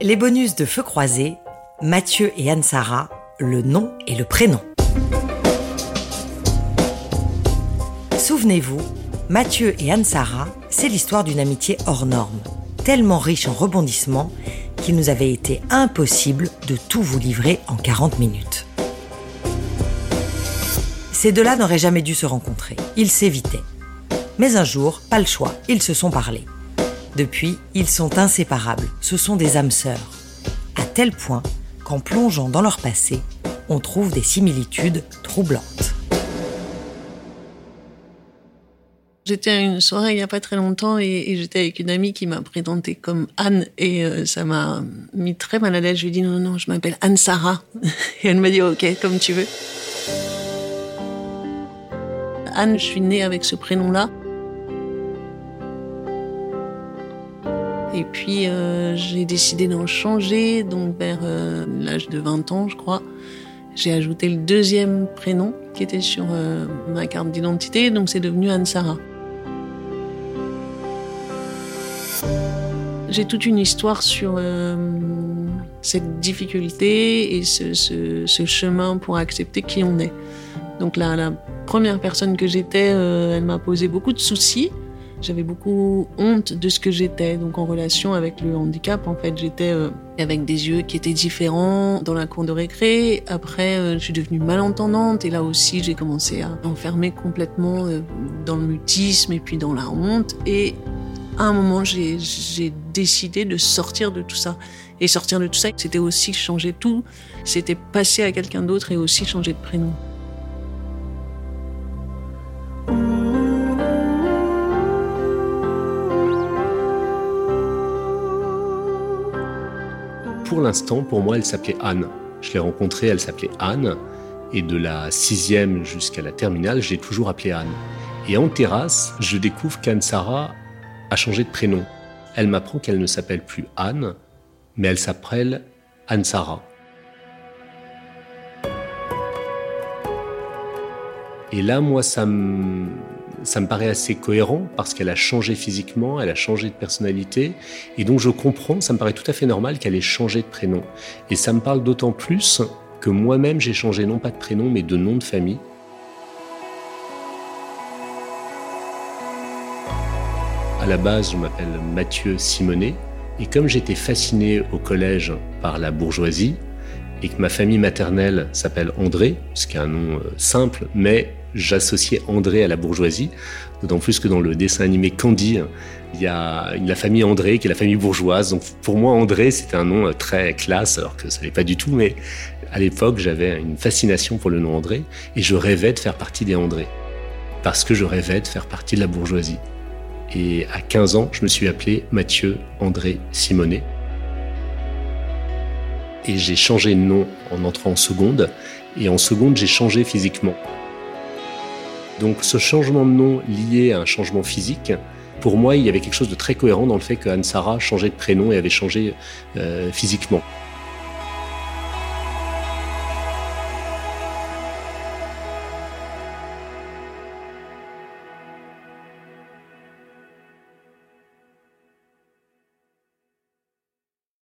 Les bonus de Feu Croisé, Mathieu et Anne-Sara, le nom et le prénom. Souvenez-vous, Mathieu et Anne-Sara, c'est l'histoire d'une amitié hors norme, tellement riche en rebondissements qu'il nous avait été impossible de tout vous livrer en 40 minutes. Ces deux-là n'auraient jamais dû se rencontrer, ils s'évitaient. Mais un jour, pas le choix, ils se sont parlé. Depuis, ils sont inséparables, ce sont des âmes sœurs. À tel point qu'en plongeant dans leur passé, on trouve des similitudes troublantes. J'étais à une soirée il n'y a pas très longtemps et, j'étais avec une amie qui m'a présenté comme Anne et euh, ça m'a mis très mal à l'aise. Je lui ai dit non, non, je m'appelle Anne Sarah. Et elle m'a dit ok, comme tu veux. Anne, je suis née avec ce prénom-là. Et puis euh, j'ai décidé d'en changer, donc vers euh, l'âge de 20 ans, je crois. J'ai ajouté le deuxième prénom qui était sur ma carte d'identité, donc c'est devenu Anne Sarah. J'ai toute une histoire sur euh, cette difficulté et ce, chemin pour accepter qui on est. Donc la, première personne que j'étais, euh, elle m'a posé beaucoup de soucis. J'avais beaucoup honte de ce que j'étais. Donc en relation avec le handicap, en fait, j'étais euh, avec des yeux qui étaient différents dans la cour de récré. Après, je suis devenue malentendante et là aussi, j'ai commencé à m'enfermer complètement dans le mutisme et puis dans la honte. Et à un moment, j'ai décidé de sortir de tout ça. Et sortir de tout ça, c'était aussi changer tout. C'était passer à quelqu'un d'autre et aussi changer de prénom. Pour l'instant, pour moi, elle s'appelait Anne. Je l'ai rencontrée, elle s'appelait Anne. Et de la sixième jusqu'à la terminale, j'ai toujours appelé Anne. Et en terrasse, je découvre qu'Anne Sarah a changé de prénom. Elle m'apprend qu'elle ne s'appelle plus Anne, mais elle s'appelle Anne-Sara. Et là, moi, ça me, ça me paraît assez cohérent parce qu'elle a changé physiquement, elle a changé de personnalité. Et donc, je comprends, ça me paraît tout à fait normal qu'elle ait changé de prénom. Et ça me parle d'autant plus que moi-même, j'ai changé non pas de prénom, mais de nom de famille. À la base, je m'appelle Mathieu Simonet. Et comme j'étais fasciné au collège par la bourgeoisie, et que ma famille maternelle s'appelle André, ce qui est un nom euh, simple, mais j'associais André à la bourgeoisie, d'autant plus que dans le dessin animé Candy, il y a la famille André qui est la famille bourgeoise. Donc pour moi, André, c'était un nom euh, très classe, alors que ça n'est pas du tout, mais à l'époque, j'avais une fascination pour le nom André, et je rêvais de faire partie des André, parce que je rêvais de faire partie de la bourgeoisie. Et à 15 ans, je me suis appelé Mathieu André Simonet. Et j'ai changé de nom en entrant en seconde. Et en seconde, j'ai changé physiquement. Donc ce changement de nom lié à un changement physique, pour moi, il y avait quelque chose de très cohérent dans le fait que Anne-Sara changeait de prénom et avait changé euh, physiquement.